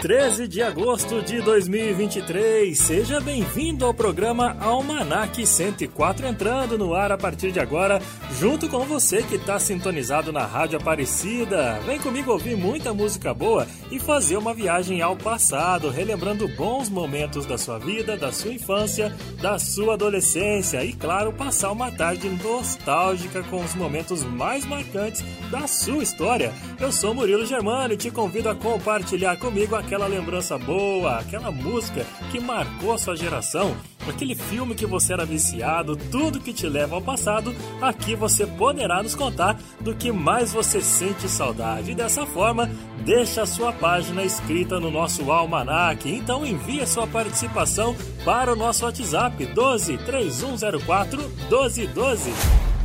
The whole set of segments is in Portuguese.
13 de agosto de 2023. Seja bem-vindo ao programa Almanac 104, entrando no ar a partir de agora, junto com você que está sintonizado na Rádio Aparecida. Vem comigo ouvir muita música boa e fazer uma viagem ao passado, relembrando bons momentos da sua vida, da sua infância, da sua adolescência e, claro, passar uma tarde nostálgica com os momentos mais marcantes da sua história. Eu sou Murilo Germano e te convido a compartilhar comigo aquela lembrança boa, aquela música que marcou a sua geração, aquele filme que você era viciado, tudo que te leva ao passado, aqui você poderá nos contar do que mais você sente saudade. E dessa forma, deixa a sua página escrita no nosso almanac. Então envie a sua participação para o nosso WhatsApp 12 3104 1212.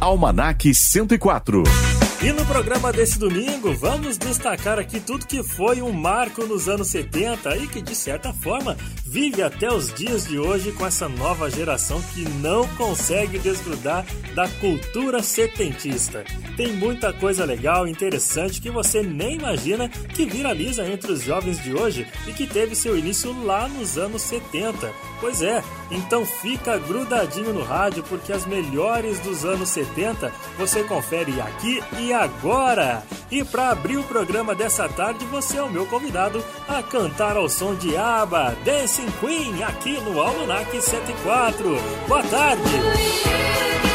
Almanac 104. E no programa desse domingo, vamos destacar aqui tudo que foi um marco nos anos 70 e que, de certa forma, vive até os dias de hoje com essa nova geração que não consegue desgrudar da cultura setentista. Tem muita coisa legal e interessante que você nem imagina que viraliza entre os jovens de hoje e que teve seu início lá nos anos 70. Pois é, então fica grudadinho no rádio porque as melhores dos anos 70 você confere aqui e agora. E para abrir o programa dessa tarde, você é o meu convidado a cantar ao som de ABBA, Dancing Queen, aqui no Almanac 74. Boa tarde!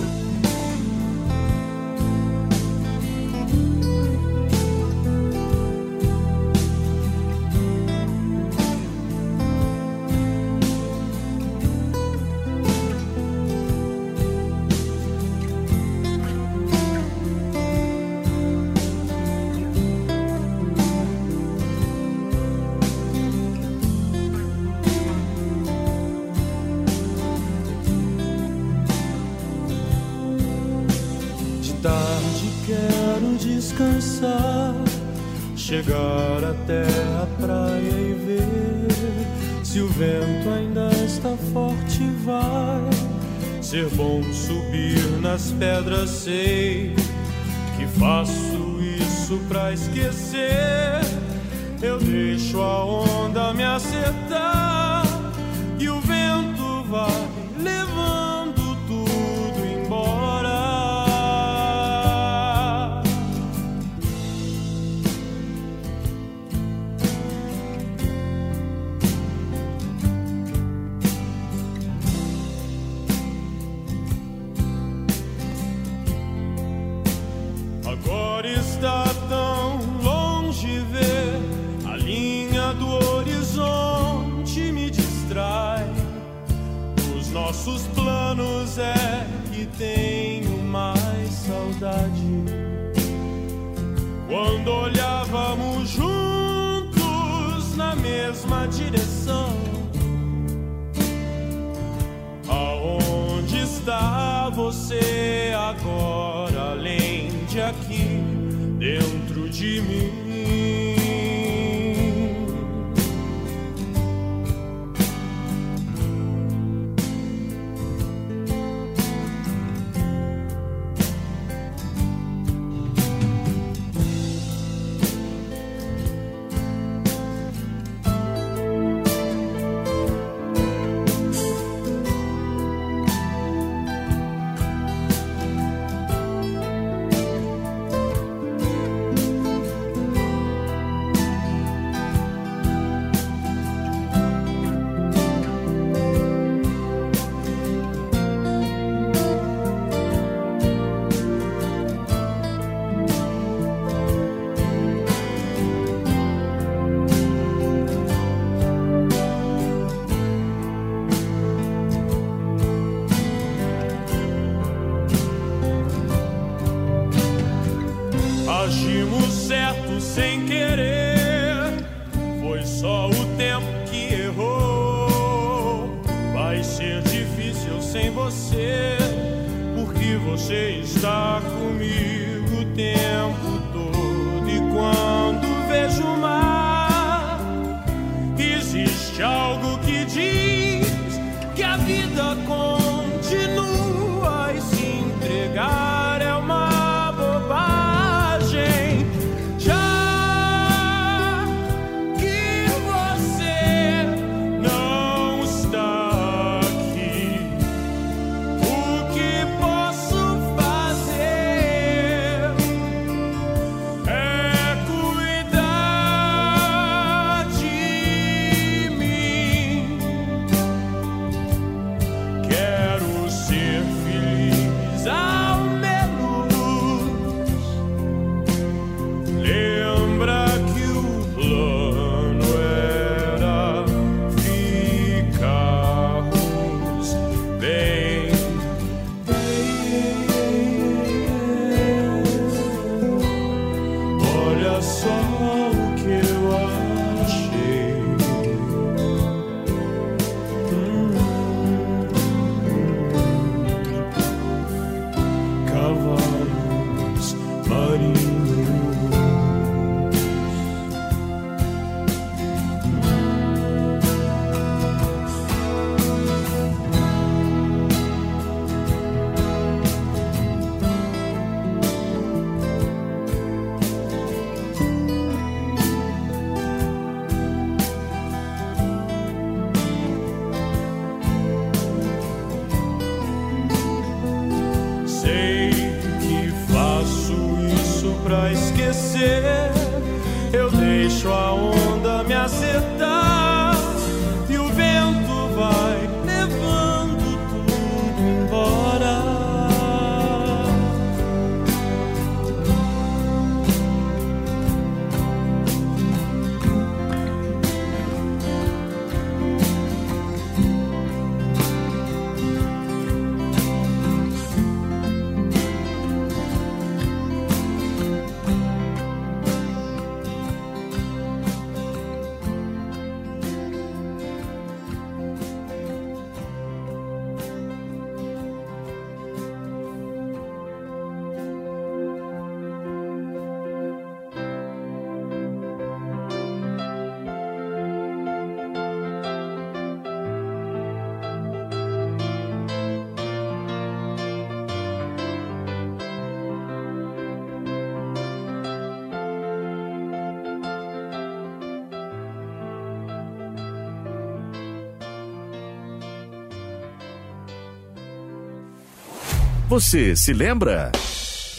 Eu deixo a Você se lembra?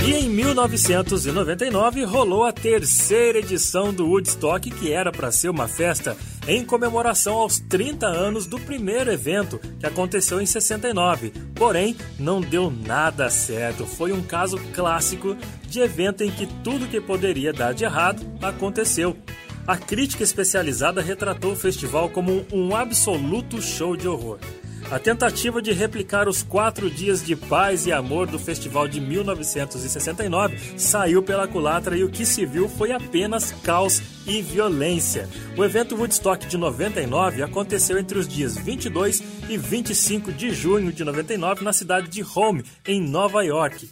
E em 1999 rolou a terceira edição do Woodstock, que era para ser uma festa em comemoração aos 30 anos do primeiro evento, que aconteceu em 69. Porém, não deu nada certo. Foi um caso clássico de evento em que tudo que poderia dar de errado aconteceu. A crítica especializada retratou o festival como um absoluto show de horror. A tentativa de replicar os quatro dias de paz e amor do festival de 1969 saiu pela culatra e o que se viu foi apenas caos e violência. O evento Woodstock de 99 aconteceu entre os dias 22 e 25 de junho de 99 na cidade de Home, em Nova York.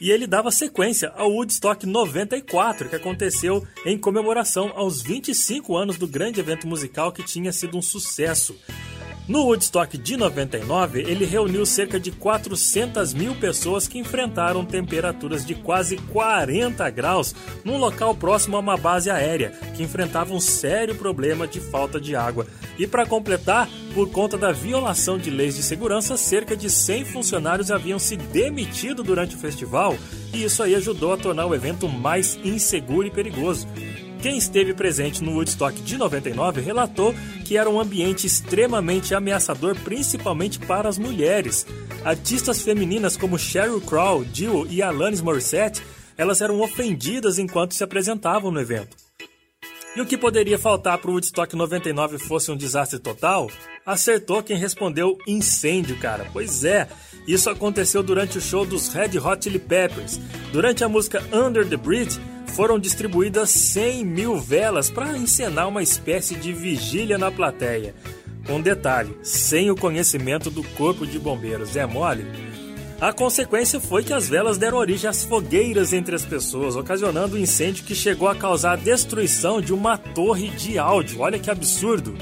E ele dava sequência ao Woodstock 94, que aconteceu em comemoração aos 25 anos do grande evento musical que tinha sido um sucesso. No Woodstock de 99, ele reuniu cerca de 400 mil pessoas que enfrentaram temperaturas de quase 40 graus num local próximo a uma base aérea, que enfrentava um sério problema de falta de água. E para completar, por conta da violação de leis de segurança, cerca de 100 funcionários haviam se demitido durante o festival, e isso aí ajudou a tornar o evento mais inseguro e perigoso. Quem esteve presente no Woodstock de 99 relatou que era um ambiente extremamente ameaçador, principalmente para as mulheres. Artistas femininas como Sheryl Crow, Dio e Alanis Morissette, elas eram ofendidas enquanto se apresentavam no evento. E o que poderia faltar para o Woodstock 99 fosse um desastre total? Acertou quem respondeu incêndio, cara. Pois é, isso aconteceu durante o show dos Red Hot Chili Peppers. Durante a música Under the Bridge, foram distribuídas 100 mil velas para encenar uma espécie de vigília na plateia. Um detalhe: sem o conhecimento do Corpo de Bombeiros. É mole? A consequência foi que as velas deram origem às fogueiras entre as pessoas, ocasionando um incêndio que chegou a causar a destruição de uma torre de áudio. Olha que absurdo!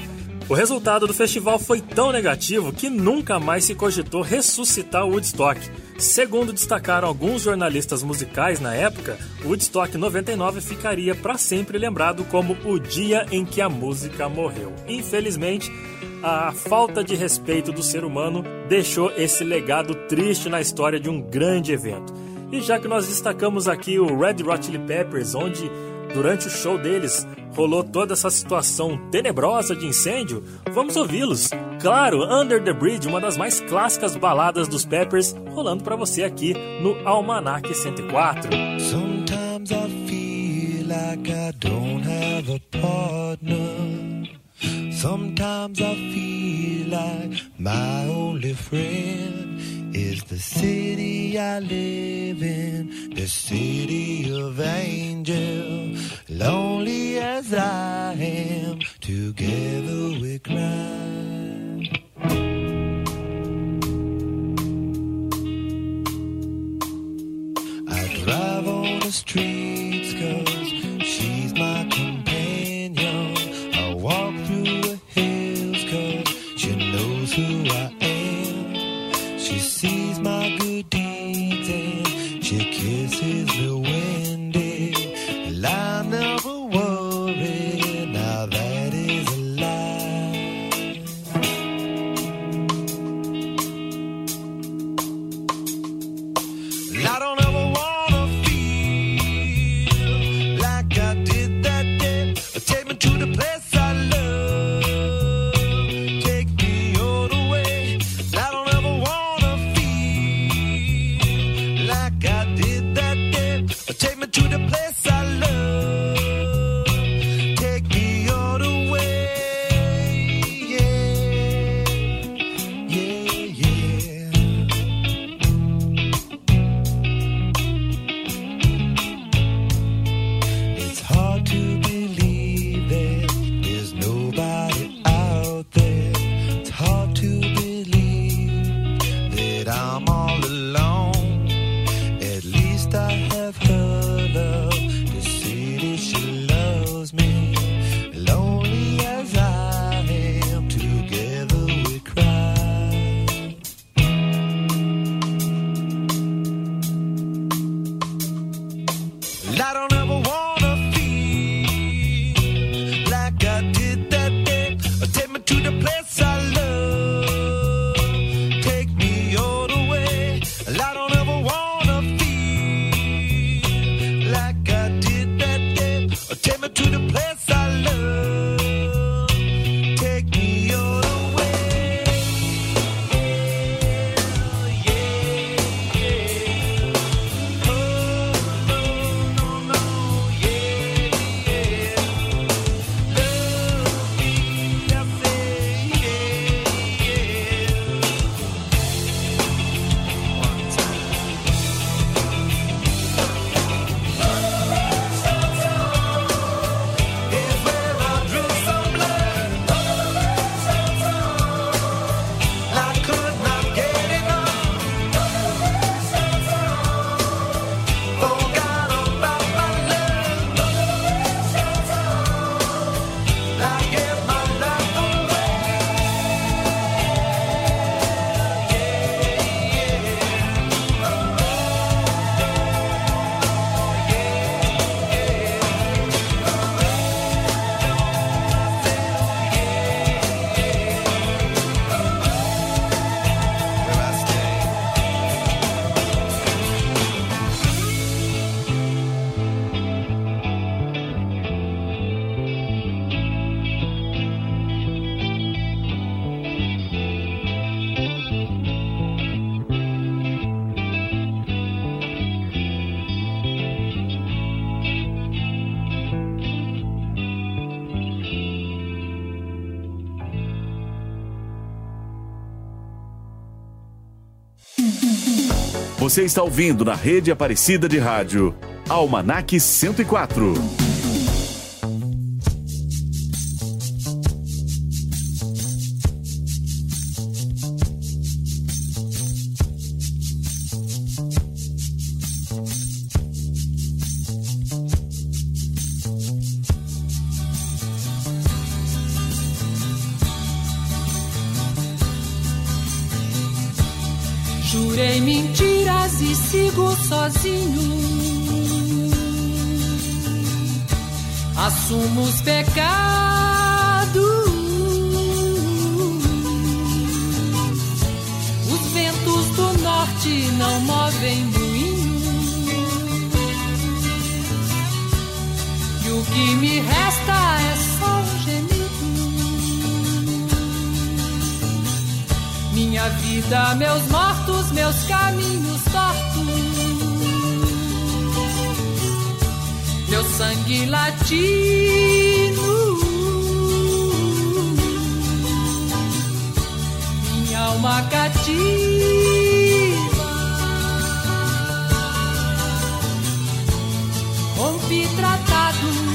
O resultado do festival foi tão negativo que nunca mais se cogitou ressuscitar o Woodstock. Segundo destacaram alguns jornalistas musicais na época, o Woodstock 99 ficaria para sempre lembrado como o dia em que a música morreu. Infelizmente, a falta de respeito do ser humano deixou esse legado triste na história de um grande evento. E já que nós destacamos aqui o Red Hot Chili Peppers, onde durante o show deles rolou toda essa situação tenebrosa de incêndio, vamos ouvi-los. Claro, Under the Bridge, uma das mais clássicas baladas dos Peppers, rolando para você aqui no Almanac 104. Sometimes I feel like I don't have a partner. Sometimes I feel like my only friend is the city I live in, the city of angels. Lonely as I am, together we cry. I drive on the streets Você está ouvindo na rede Aparecida de Rádio, Almanac 104. Jurei e sigo sozinho. Assumo os pecados. Os ventos do norte não movem moinho. E o que me resta é Minha vida, meus mortos, meus caminhos tortos. Meu sangue latino. Minha alma cativa. Rompi tratados,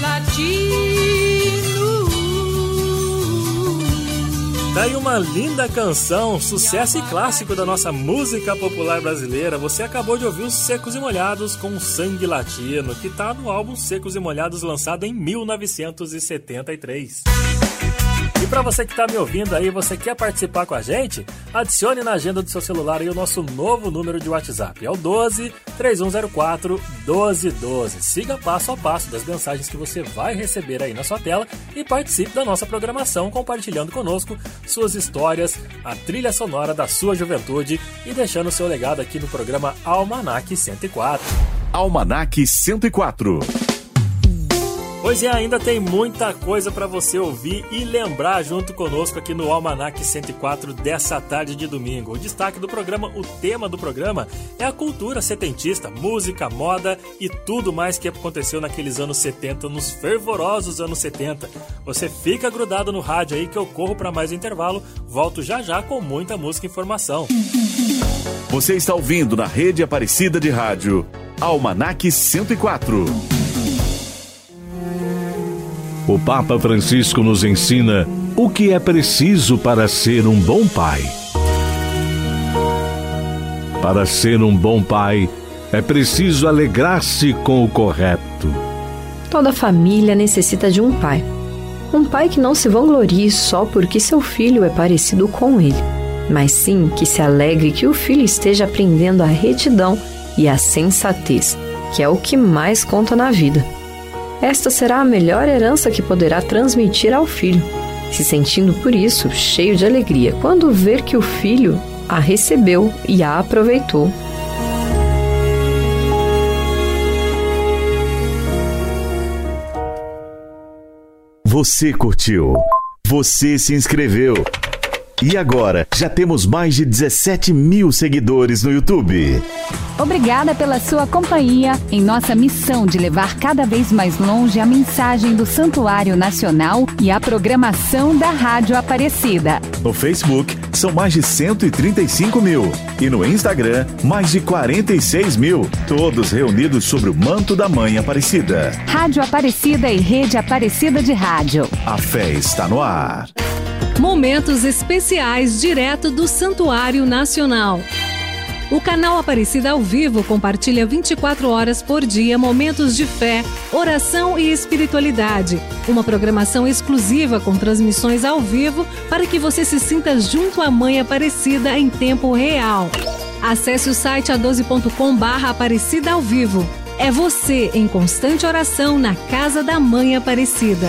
latino. Daí uma linda canção, sucesso e clássico da nossa música popular brasileira. Você acabou de ouvir os Secos e Molhados com Sangue Latino, que está no álbum Secos e Molhados lançado em 1973. Para você que está me ouvindo aí, você quer participar com a gente? Adicione na agenda do seu celular aí o nosso novo número de WhatsApp. É o 12 3104 1212. Siga passo a passo das mensagens que você vai receber aí na sua tela e participe da nossa programação compartilhando conosco suas histórias, a trilha sonora da sua juventude e deixando seu legado aqui no programa Almanac 104. Almanac 104. Pois é, ainda tem muita coisa para você ouvir e lembrar junto conosco aqui no Almanac 104 dessa tarde de domingo. O destaque do programa, o tema do programa é a cultura setentista, música, moda e tudo mais que aconteceu naqueles anos 70, nos fervorosos anos 70. Você fica grudado no rádio aí que eu corro para mais um intervalo, volto já já com muita música e informação. Você está ouvindo na rede Aparecida de Rádio, Almanac 104. O Papa Francisco nos ensina o que é preciso para ser um bom pai. Para ser um bom pai, é preciso alegrar-se com o correto. Toda família necessita de um pai. Um pai que não se vanglorie só porque seu filho é parecido com ele, mas sim que se alegre que o filho esteja aprendendo a retidão e a sensatez, que é o que mais conta na vida. Esta será a melhor herança que poderá transmitir ao filho, se sentindo por isso cheio de alegria quando ver que o filho a recebeu e a aproveitou. Você curtiu? Você se inscreveu? E agora, já temos mais de 17 mil seguidores no YouTube. Obrigada pela sua companhia em nossa missão de levar cada vez mais longe a mensagem do Santuário Nacional e a programação da Rádio Aparecida. No Facebook, são mais de 135 mil. E no Instagram, mais de 46 mil. Todos reunidos sobre o manto da Mãe Aparecida. Rádio Aparecida e Rede Aparecida de Rádio. A fé está no ar. Momentos especiais direto do Santuário Nacional. O canal Aparecida ao Vivo compartilha 24 horas por dia momentos de fé, oração e espiritualidade. Uma programação exclusiva com transmissões ao vivo para que você se sinta junto à Mãe Aparecida em tempo real. Acesse o site a12.com barra Aparecida ao Vivo. É você em constante oração na Casa da Mãe Aparecida.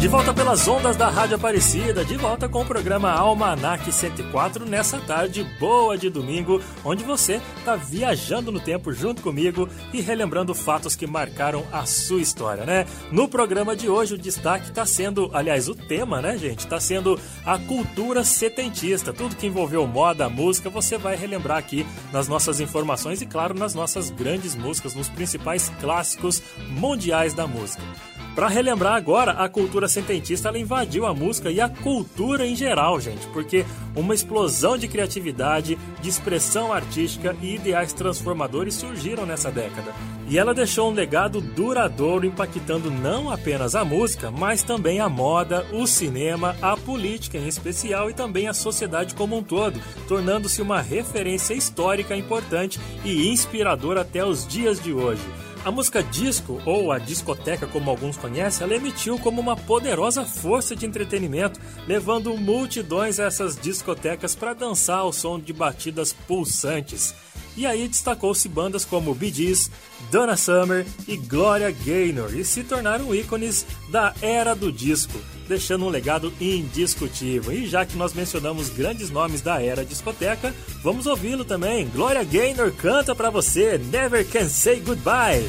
De volta pelas ondas da Rádio Aparecida, de volta com o programa Almanac 104 nessa tarde boa de domingo, onde você está viajando no tempo junto comigo e relembrando fatos que marcaram a sua história, né? No programa de hoje o destaque está sendo, aliás, o tema, né, gente? Está sendo a cultura setentista. Tudo que envolveu moda, música, você vai relembrar aqui nas nossas informações e, claro, nas nossas grandes músicas, nos principais clássicos mundiais da música. Para relembrar agora, a cultura sententista ela invadiu a música e a cultura em geral, gente, porque uma explosão de criatividade, de expressão artística e ideais transformadores surgiram nessa década. E ela deixou um legado duradouro impactando não apenas a música, mas também a moda, o cinema, a política em especial e também a sociedade como um todo, tornando-se uma referência histórica importante e inspiradora até os dias de hoje. A música disco, ou a discoteca como alguns conhecem, ela emitiu como uma poderosa força de entretenimento, levando multidões a essas discotecas para dançar ao som de batidas pulsantes. E aí destacou-se bandas como Bee Gees, Donna Summer e Gloria Gaynor e se tornaram ícones da era do disco, deixando um legado indiscutível. E já que nós mencionamos grandes nomes da era discoteca, vamos ouvi-lo também. Gloria Gaynor canta para você Never Can Say Goodbye.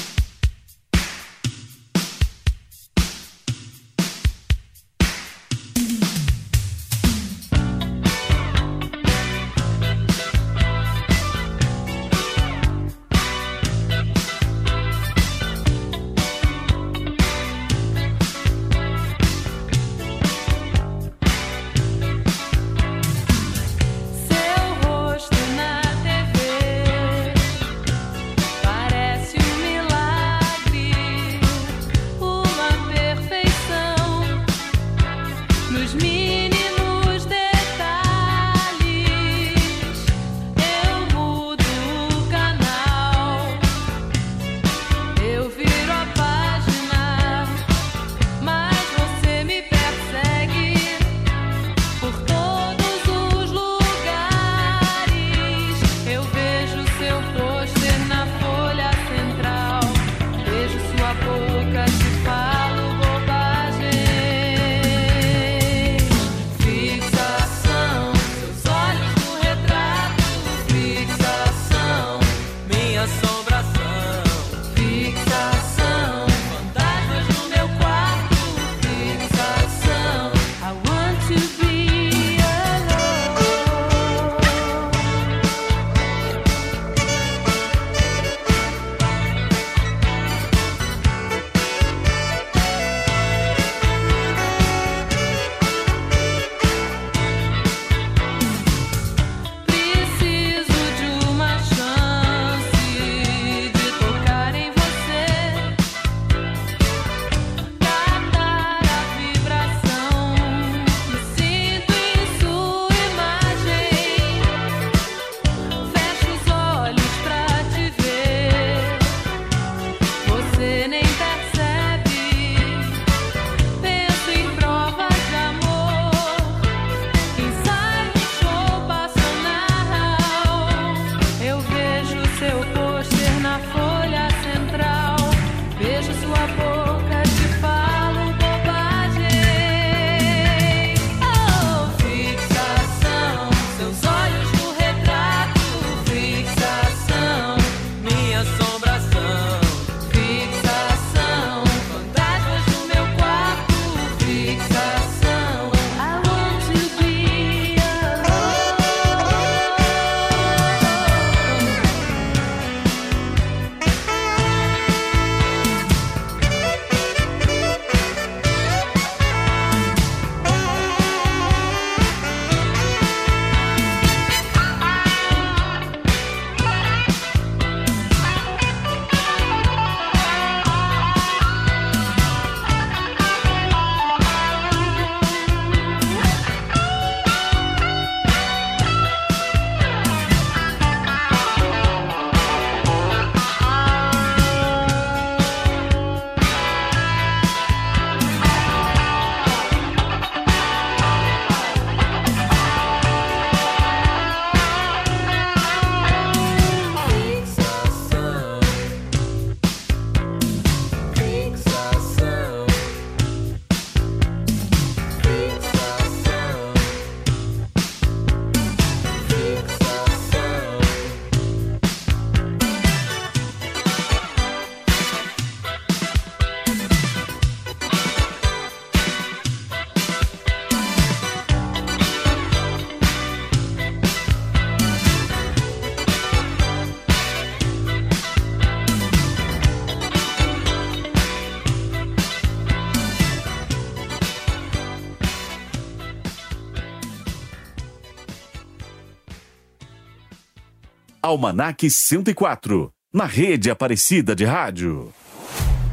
Almanac 104, na rede Aparecida de Rádio.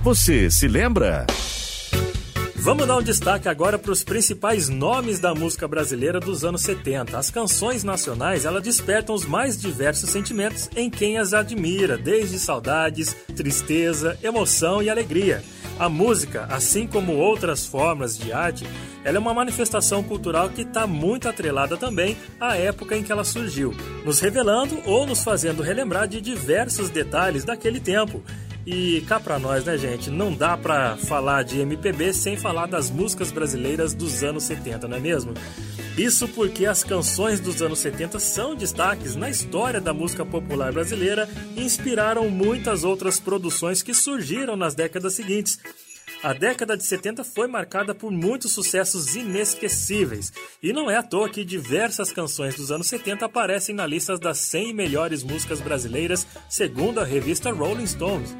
Você se lembra? Vamos dar um destaque agora para os principais nomes da música brasileira dos anos 70. As canções nacionais, elas despertam os mais diversos sentimentos em quem as admira, desde saudades, tristeza, emoção e alegria. A música, assim como outras formas de arte, ela é uma manifestação cultural que está muito atrelada também à época em que ela surgiu, nos revelando ou nos fazendo relembrar de diversos detalhes daquele tempo. E cá pra nós, né, gente? Não dá pra falar de MPB sem falar das músicas brasileiras dos anos 70, não é mesmo? Isso porque as canções dos anos 70 são destaques na história da música popular brasileira e inspiraram muitas outras produções que surgiram nas décadas seguintes. A década de 70 foi marcada por muitos sucessos inesquecíveis, e não é à toa que diversas canções dos anos 70 aparecem na lista das 100 melhores músicas brasileiras, segundo a revista Rolling Stones.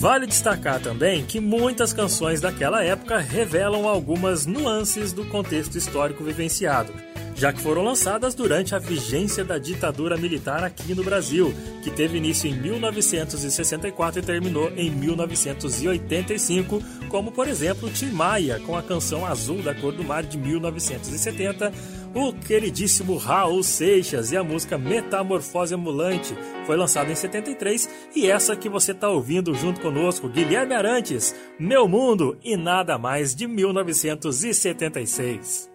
Vale destacar também que muitas canções daquela época revelam algumas nuances do contexto histórico vivenciado, já que foram lançadas durante a vigência da ditadura militar aqui no Brasil, que teve início em 1964 e terminou em 1985, como por exemplo Tim Maia com a canção Azul da Cor do Mar de 1970 o queridíssimo Raul Seixas e a música Metamorfose Ambulante foi lançada em 73 e essa que você está ouvindo junto conosco, Guilherme Arantes, Meu Mundo e Nada Mais de 1976.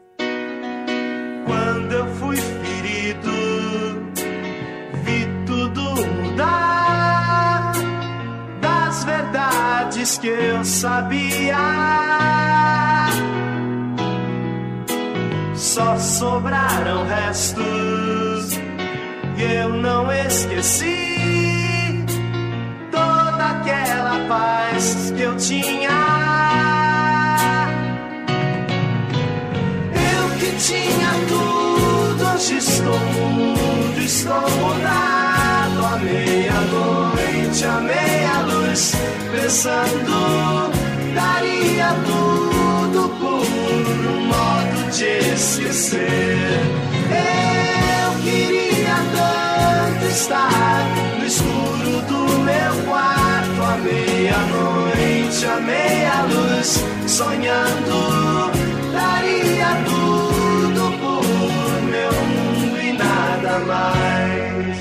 Verdades que eu sabia só sobraram restos e eu não esqueci toda aquela paz que eu tinha. Eu que tinha tudo, hoje estou mudo, estou mudado. À meia-noite, à meia-luz, pensando, daria tudo por um modo de esquecer. Eu queria tanto estar no escuro do meu quarto, à meia-noite, à meia-luz, sonhando. Daria tudo por meu mundo e nada mais.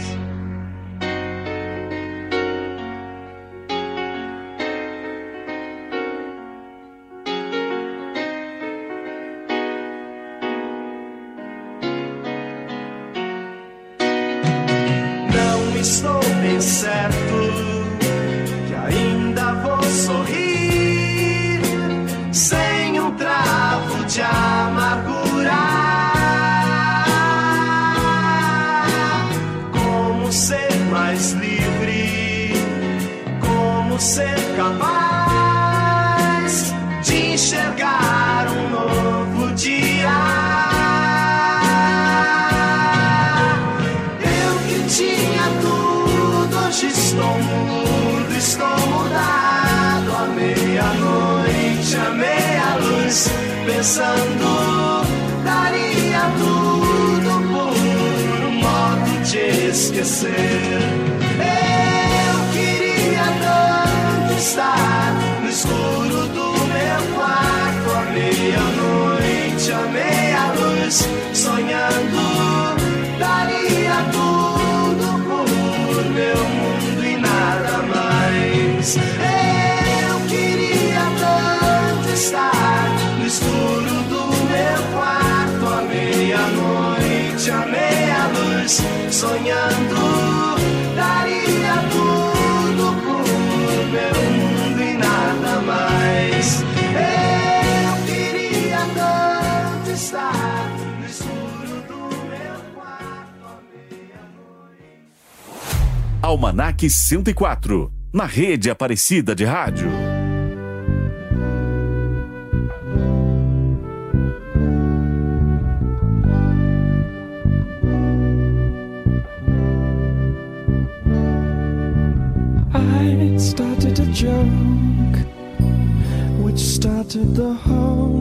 Almanac 104, na rede Aparecida de Rádio. I started a joke which started the whole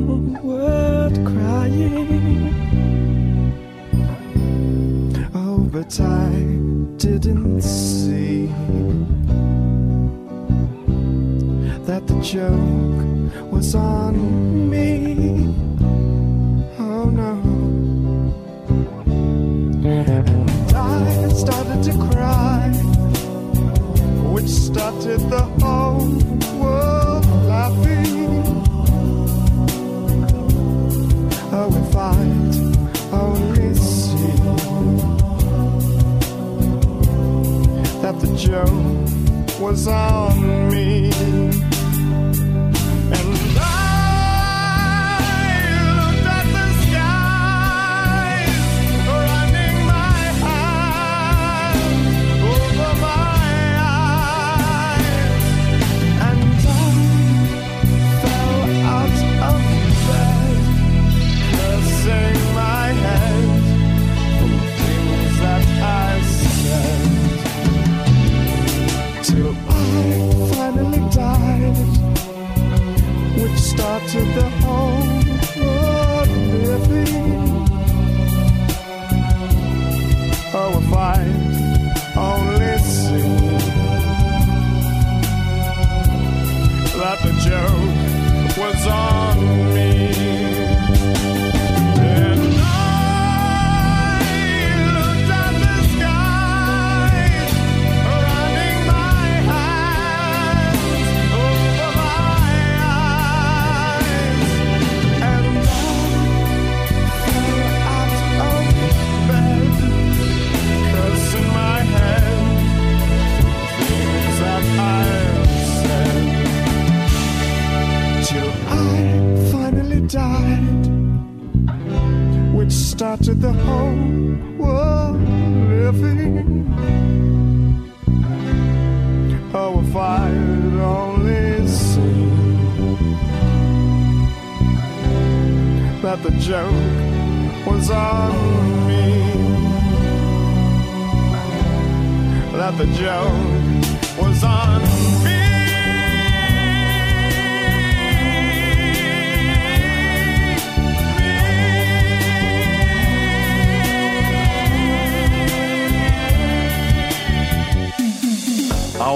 didn't see that the joke was on me. Oh no. And I started to cry which started the whole that the joke was on me.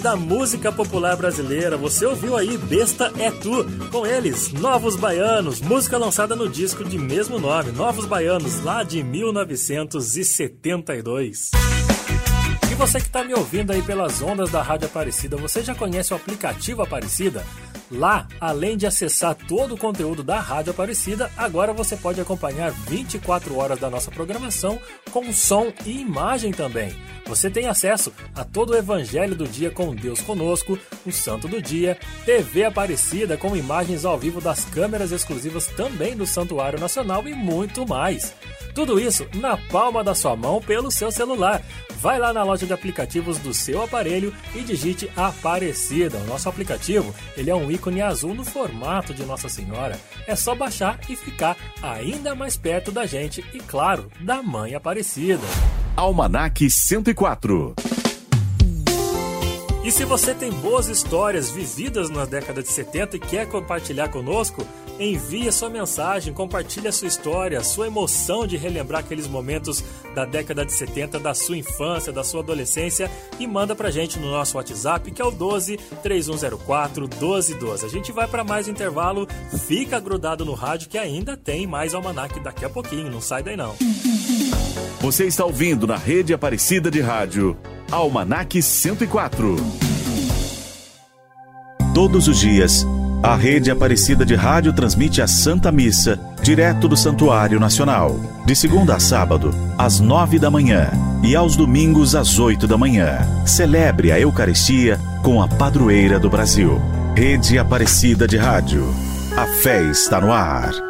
Da música popular brasileira. Você ouviu aí Besta é Tu, com eles, Novos Baianos, música lançada no disco de mesmo nome, Novos Baianos, lá de 1972. E você que está me ouvindo aí pelas ondas da Rádio Aparecida, você já conhece o aplicativo Aparecida? Lá, além de acessar todo o conteúdo da Rádio Aparecida, agora você pode acompanhar 24 horas da nossa programação com som e imagem também. Você tem acesso a todo o Evangelho do Dia com Deus Conosco, o Santo do Dia, TV Aparecida com imagens ao vivo das câmeras exclusivas também do Santuário Nacional e muito mais. Tudo isso na palma da sua mão pelo seu celular. Vai lá na loja de aplicativos do seu aparelho e digite Aparecida. O nosso aplicativo ele é um ícone azul no formato de Nossa Senhora. É só baixar e ficar ainda mais perto da gente e, claro, da Mãe Aparecida. Almanac 104. E se você tem boas histórias vividas na década de 70 e quer compartilhar conosco, envie a sua mensagem, compartilhe a sua história, a sua emoção de relembrar aqueles momentos da década de 70, da sua infância, da sua adolescência e manda pra gente no nosso WhatsApp, que é o 12 3104 1212. A gente vai para mais um intervalo, fica grudado no rádio que ainda tem mais almanac daqui a pouquinho, não sai daí não. Você está ouvindo na rede Aparecida de Rádio Almanac 104. Todos os dias, a rede Aparecida de Rádio transmite a Santa Missa, direto do Santuário Nacional, de segunda a sábado, às nove da manhã e aos domingos às oito da manhã. Celebre a Eucaristia com a padroeira do Brasil. Rede Aparecida de Rádio. A fé está no ar.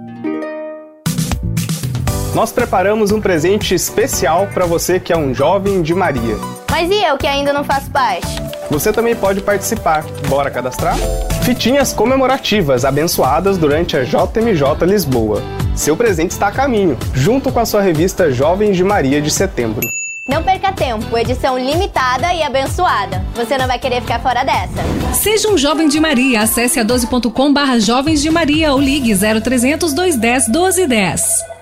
Nós preparamos um presente especial para você que é um jovem de Maria. Mas e eu que ainda não faço parte? Você também pode participar. Bora cadastrar? Fitinhas comemorativas abençoadas durante a JMJ Lisboa. Seu presente está a caminho, junto com a sua revista Jovens de Maria de setembro. Não perca tempo, edição limitada e abençoada. Você não vai querer ficar fora dessa. Seja um jovem de Maria. Acesse a 12.com barra Jovens de Maria ou ligue 0300 210 1210.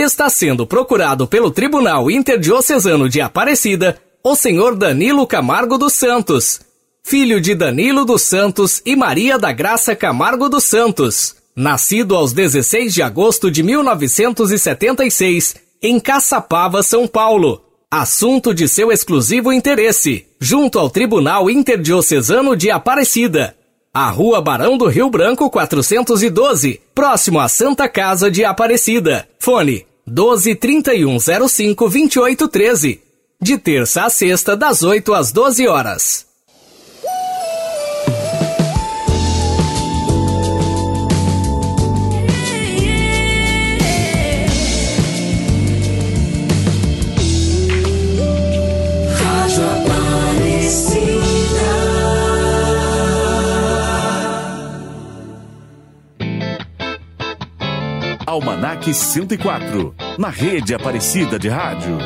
está sendo procurado pelo Tribunal Interdiocesano de Aparecida o senhor Danilo Camargo dos Santos, filho de Danilo dos Santos e Maria da Graça Camargo dos Santos, nascido aos 16 de agosto de 1976 em Caçapava, São Paulo. Assunto de seu exclusivo interesse, junto ao Tribunal Interdiocesano de Aparecida. A Rua Barão do Rio Branco 412, próximo à Santa Casa de Aparecida. Fone 12 31 05 28 13. De terça a sexta, das 8 às 12 horas. Almanac 104, na rede Aparecida de Rádio.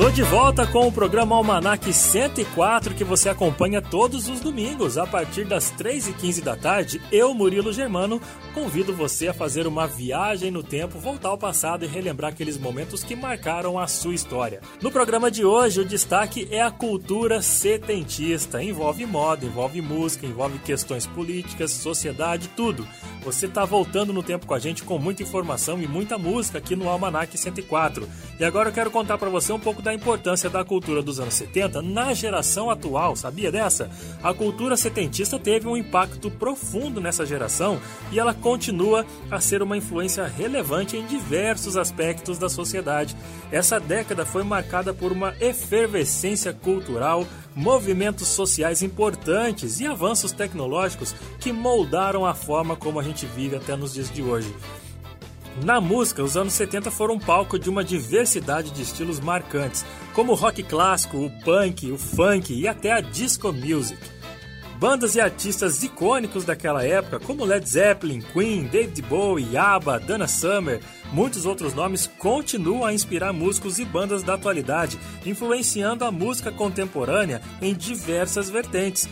Tô de volta com o programa Almanac 104 que você acompanha todos os domingos a partir das 3h15 da tarde. Eu, Murilo Germano, convido você a fazer uma viagem no tempo, voltar ao passado e relembrar aqueles momentos que marcaram a sua história. No programa de hoje, o destaque é a cultura setentista. Envolve moda, envolve música, envolve questões políticas, sociedade, tudo. Você está voltando no tempo com a gente com muita informação e muita música aqui no Almanac 104. E agora eu quero contar para você um pouco da importância da cultura dos anos 70 na geração atual, sabia dessa? A cultura setentista teve um impacto profundo nessa geração e ela continua a ser uma influência relevante em diversos aspectos da sociedade. Essa década foi marcada por uma efervescência cultural, movimentos sociais importantes e avanços tecnológicos que moldaram a forma como a gente vive até nos dias de hoje. Na música, os anos 70 foram palco de uma diversidade de estilos marcantes, como o rock clássico, o punk, o funk e até a disco music. Bandas e artistas icônicos daquela época, como Led Zeppelin, Queen, David Bowie, ABBA, Dana Summer, muitos outros nomes, continuam a inspirar músicos e bandas da atualidade, influenciando a música contemporânea em diversas vertentes,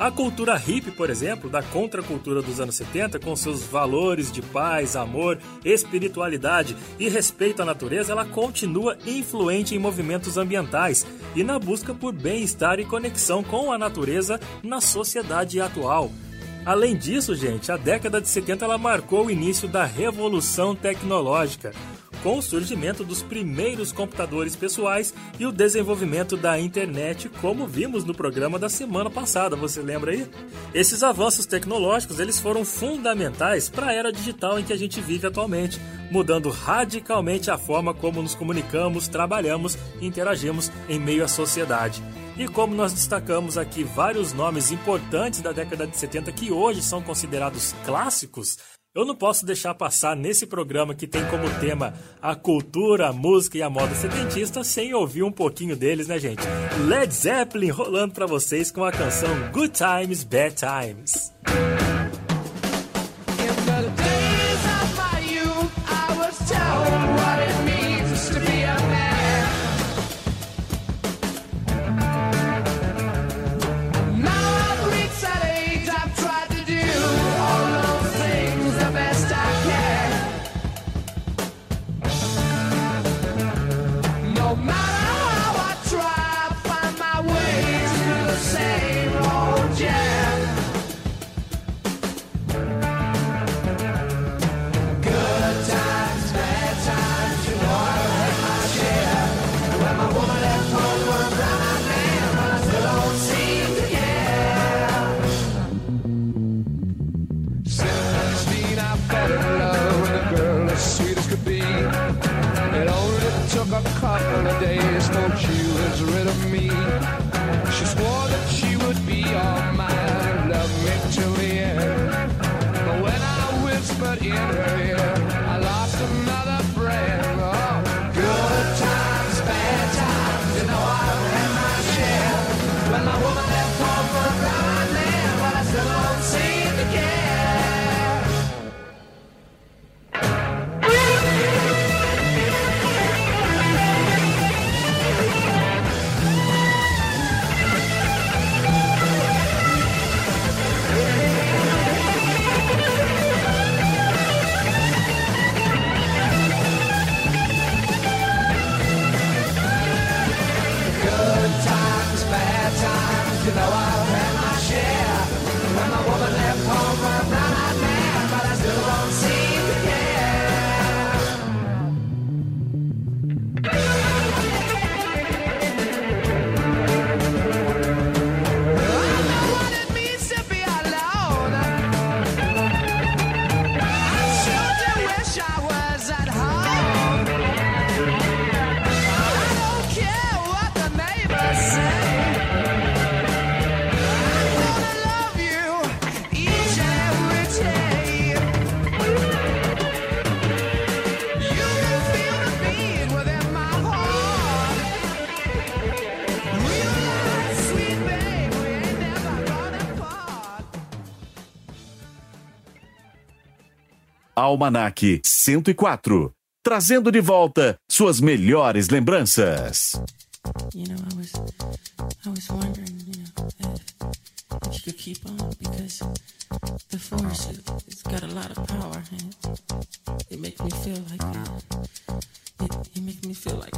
a cultura hippie, por exemplo, da contracultura dos anos 70, com seus valores de paz, amor, espiritualidade e respeito à natureza, ela continua influente em movimentos ambientais e na busca por bem-estar e conexão com a natureza na sociedade atual. Além disso, gente, a década de 70 ela marcou o início da revolução tecnológica com o surgimento dos primeiros computadores pessoais e o desenvolvimento da internet, como vimos no programa da semana passada, você lembra aí? Esses avanços tecnológicos, eles foram fundamentais para a era digital em que a gente vive atualmente, mudando radicalmente a forma como nos comunicamos, trabalhamos e interagimos em meio à sociedade. E como nós destacamos aqui vários nomes importantes da década de 70 que hoje são considerados clássicos, eu não posso deixar passar nesse programa que tem como tema a cultura, a música e a moda setentista sem ouvir um pouquinho deles, né, gente? Led Zeppelin rolando para vocês com a canção Good Times, Bad Times. Almanac 104. Trazendo de volta suas melhores lembranças. You know, I was, I was wondering, you know, if, if you could keep on because the force, it, it's got a lot of power and it, it makes me feel like, uh, it, it makes me feel like.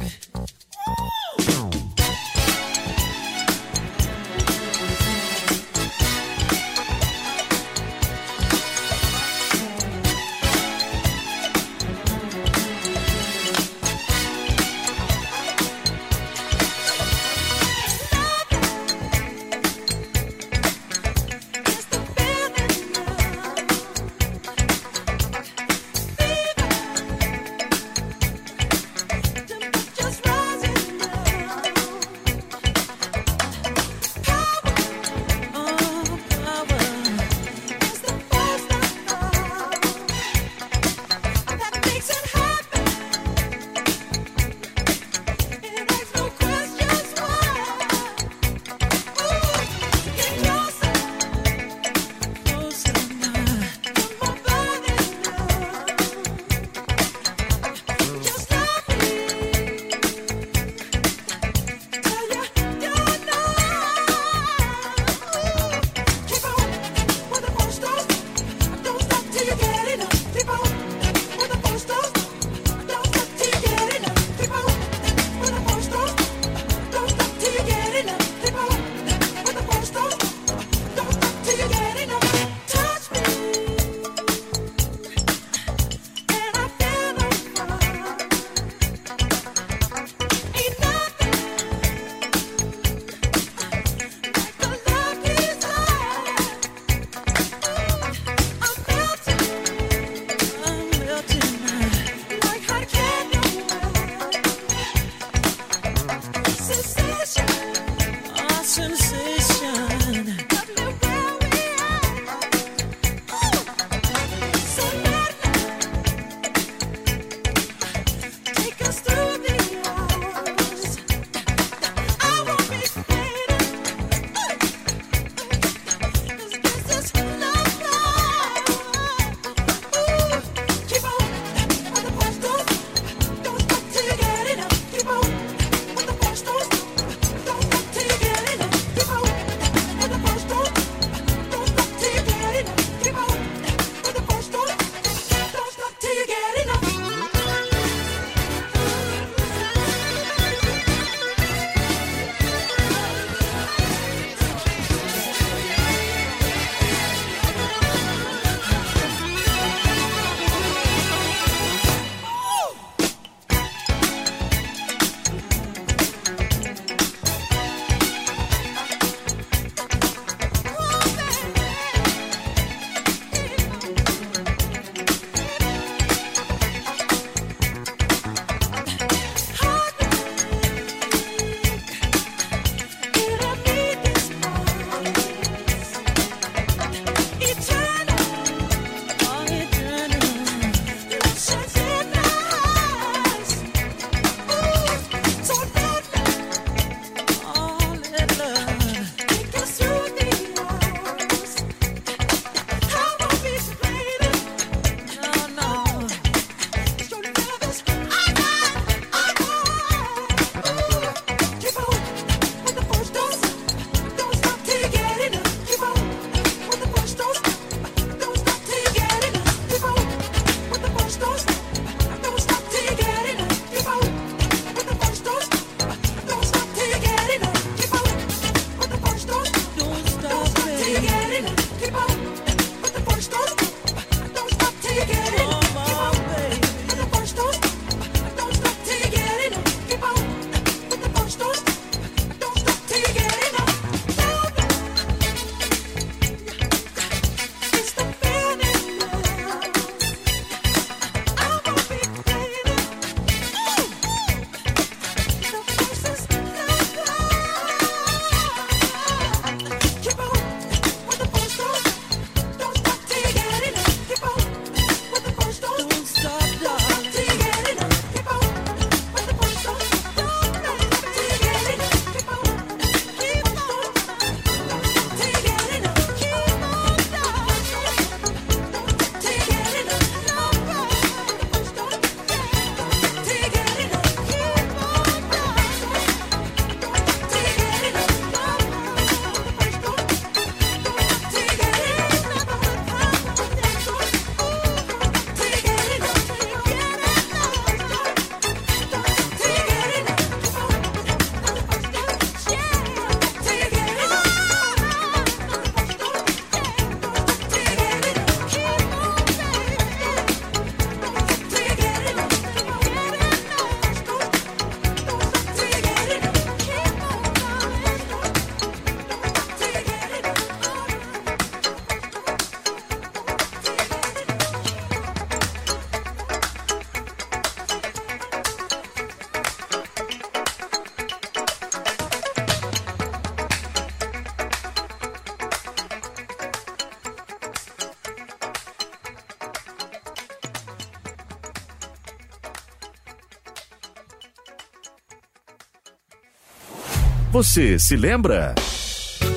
Você se lembra?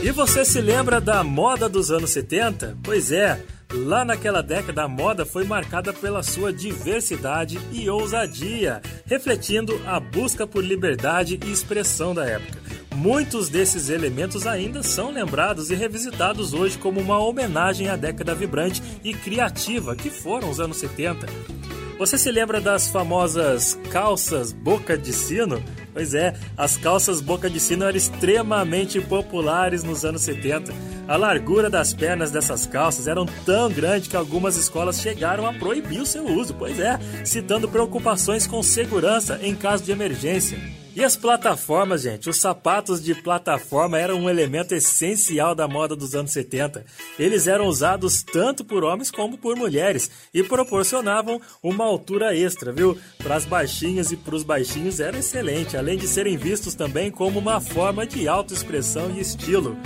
E você se lembra da moda dos anos 70? Pois é, lá naquela década a moda foi marcada pela sua diversidade e ousadia, refletindo a busca por liberdade e expressão da época. Muitos desses elementos ainda são lembrados e revisitados hoje como uma homenagem à década vibrante e criativa que foram os anos 70. Você se lembra das famosas calças boca de sino? Pois é, as calças boca de sino eram extremamente populares nos anos 70. A largura das pernas dessas calças eram tão grande que algumas escolas chegaram a proibir o seu uso, pois é, citando preocupações com segurança em caso de emergência. E as plataformas, gente? Os sapatos de plataforma eram um elemento essencial da moda dos anos 70. Eles eram usados tanto por homens como por mulheres e proporcionavam uma altura extra, viu? Para as baixinhas e para os baixinhos era excelente, além de serem vistos também como uma forma de autoexpressão e estilo.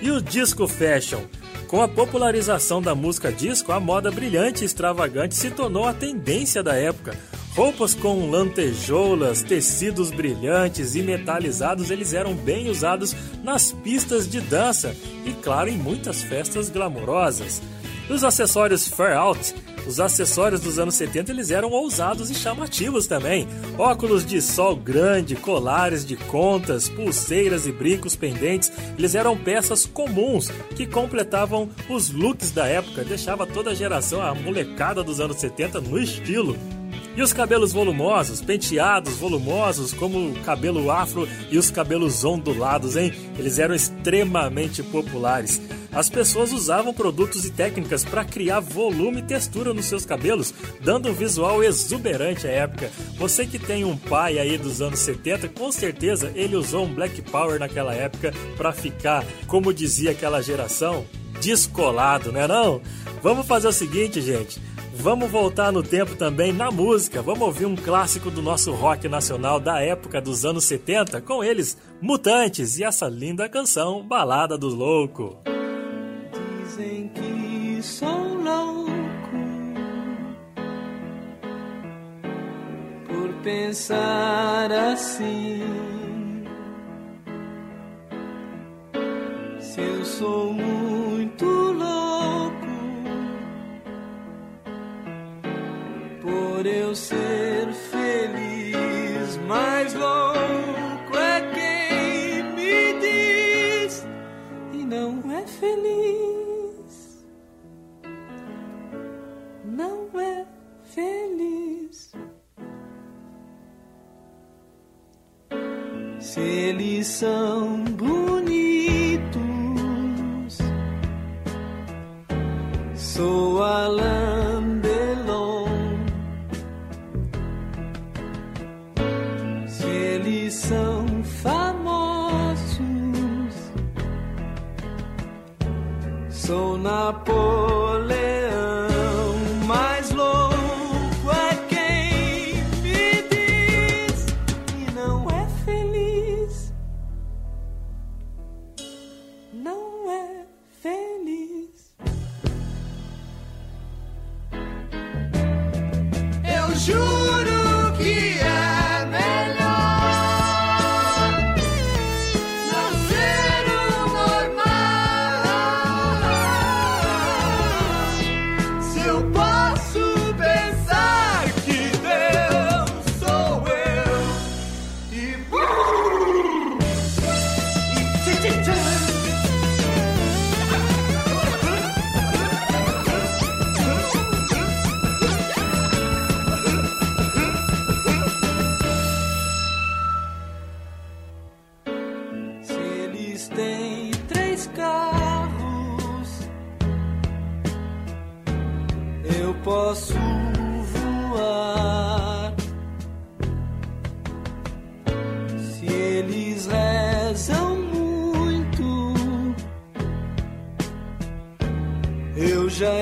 E o disco fashion? Com a popularização da música disco, a moda brilhante e extravagante se tornou a tendência da época. Roupas com lantejoulas, tecidos brilhantes e metalizados, eles eram bem usados nas pistas de dança e, claro, em muitas festas glamourosas. Os acessórios Fair Out, os acessórios dos anos 70, eles eram ousados e chamativos também. Óculos de sol grande, colares de contas, pulseiras e brincos pendentes, eles eram peças comuns que completavam os looks da época, deixava toda a geração, a molecada dos anos 70 no estilo. E os cabelos volumosos, penteados volumosos, como o cabelo afro e os cabelos ondulados, hein? Eles eram extremamente populares. As pessoas usavam produtos e técnicas para criar volume e textura nos seus cabelos, dando um visual exuberante à época. Você que tem um pai aí dos anos 70, com certeza ele usou um Black Power naquela época para ficar, como dizia aquela geração, descolado, né não? Vamos fazer o seguinte, gente. Vamos voltar no tempo também na música. Vamos ouvir um clássico do nosso rock nacional da época dos anos 70, com eles, Mutantes, e essa linda canção, Balada do Louco. Dizem que sou louco por pensar assim. Se eu sou muito ser feliz, mais louco é quem me diz e não é feliz. Não é feliz. Se eles são bonitos, sou Delon. São famosos, sou Napoleão.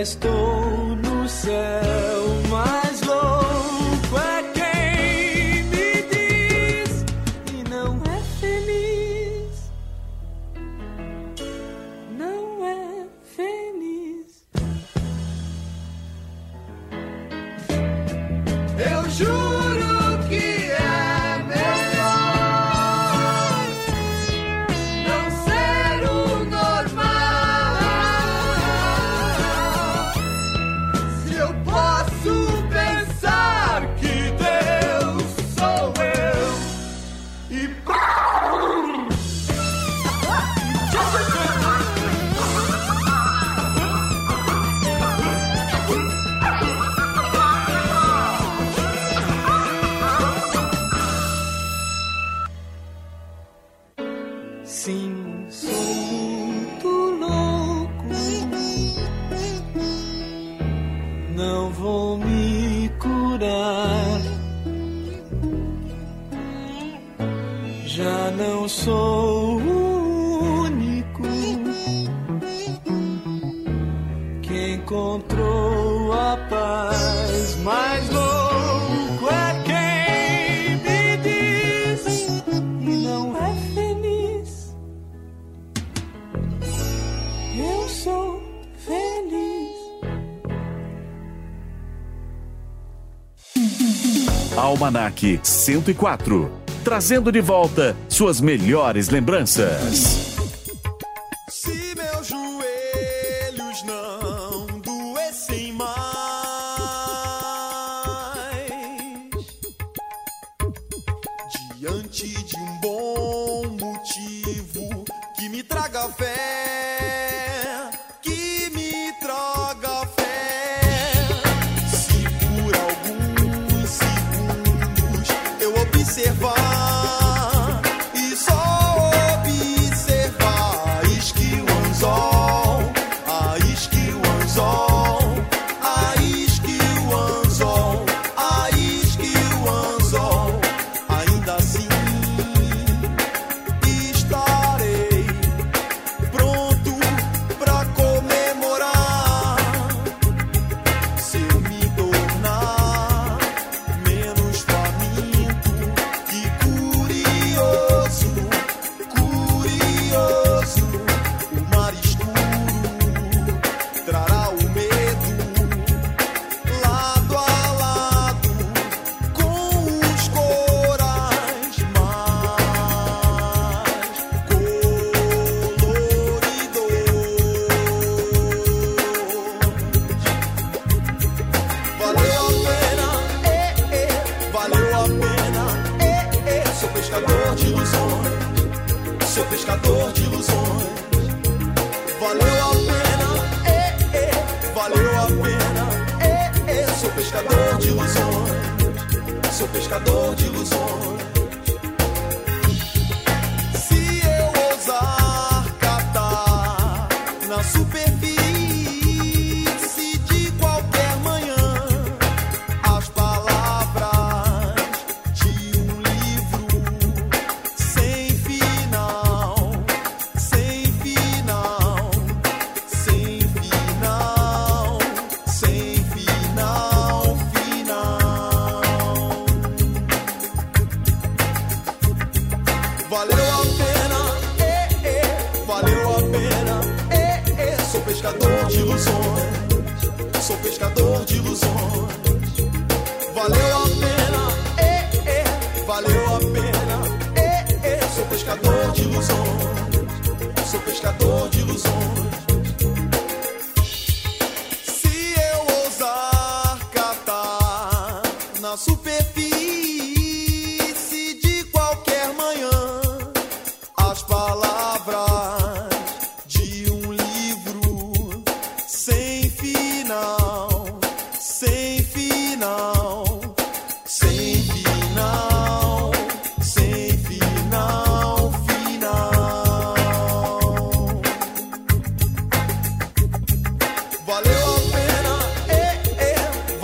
Eu 104, trazendo de volta suas melhores lembranças. observar.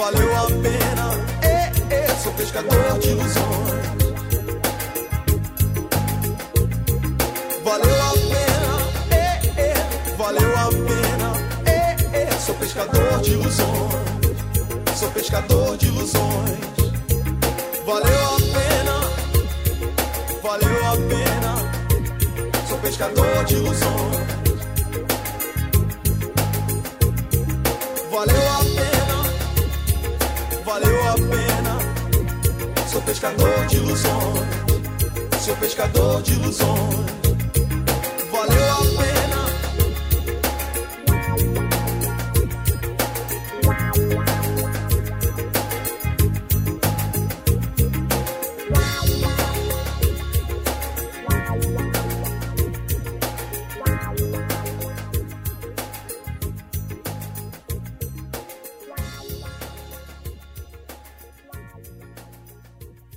valeu a pena. Ei, ei, sou pescador de ilusões. Valeu a pena, ei, ei, valeu a pena. Ei, ei, sou pescador de ilusões. Sou pescador de ilusões. Valeu a pena, valeu a pena. Sou pescador de ilusões. pescador de ilusões, seu pescador de ilusões.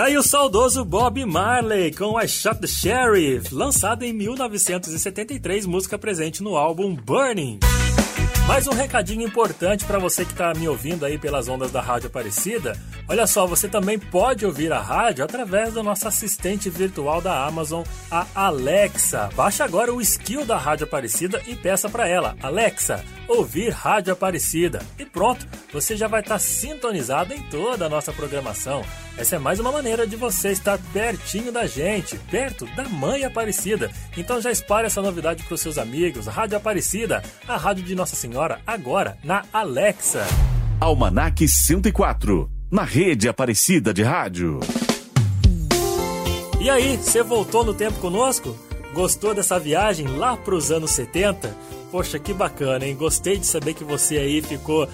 Tá aí o saudoso Bob Marley com I Shot the Sheriff, lançado em 1973, música presente no álbum Burning. Mais um recadinho importante para você que está me ouvindo aí pelas ondas da Rádio Aparecida. Olha só, você também pode ouvir a rádio através do nosso assistente virtual da Amazon, a Alexa. Baixe agora o skill da Rádio Aparecida e peça para ela, Alexa, ouvir Rádio Aparecida. E pronto, você já vai estar sintonizado em toda a nossa programação. Essa é mais uma maneira de você estar pertinho da gente, perto da Mãe Aparecida. Então já espalhe essa novidade para os seus amigos. Rádio Aparecida, a rádio de Nossa Senhora, agora na Alexa. Almanac 104, na rede Aparecida de Rádio. E aí, você voltou no tempo conosco? Gostou dessa viagem lá para os anos 70? Poxa, que bacana, hein? Gostei de saber que você aí ficou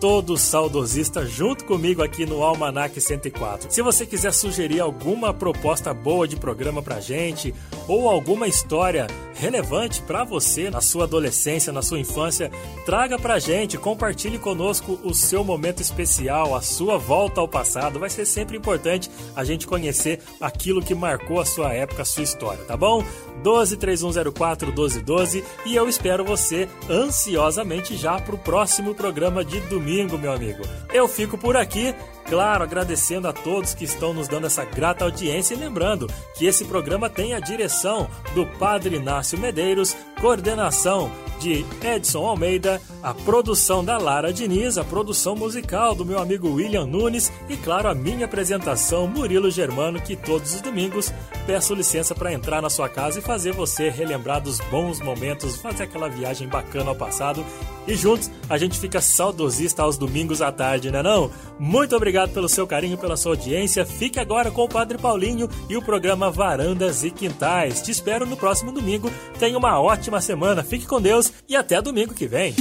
todo saudosista junto comigo aqui no Almanac 104. Se você quiser sugerir alguma proposta boa de programa pra gente ou alguma história relevante para você na sua adolescência, na sua infância, traga pra gente, compartilhe conosco o seu momento especial, a sua volta ao passado. Vai ser sempre importante a gente conhecer aquilo que marcou a sua época, a sua história, tá bom? 12 3104 1212 e eu espero você ansiosamente já pro próximo programa de domingo, meu amigo. Eu fico por aqui, claro, agradecendo a todos que estão nos dando essa grata audiência e lembrando que esse programa tem a direção do Padre Inácio Medeiros, coordenação de Edson Almeida, a produção da Lara Diniz, a produção musical do meu amigo William Nunes e, claro, a minha apresentação Murilo Germano, que todos os domingos peço licença para entrar na sua casa e fazer você relembrar dos bons momentos, fazer aquela viagem bacana ao passado e juntos a gente fica saudosista aos domingos à tarde, né não? Muito obrigado pelo seu carinho, pela sua audiência. Fique agora com o Padre Paulinho e o programa Varandas e Quintais. Te espero no próximo domingo. Tenha uma ótima semana. Fique com Deus e até domingo que vem.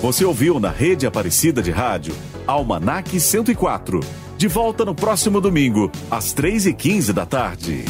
Você ouviu na rede Aparecida de Rádio Almanac 104. De volta no próximo domingo, às 3h15 da tarde.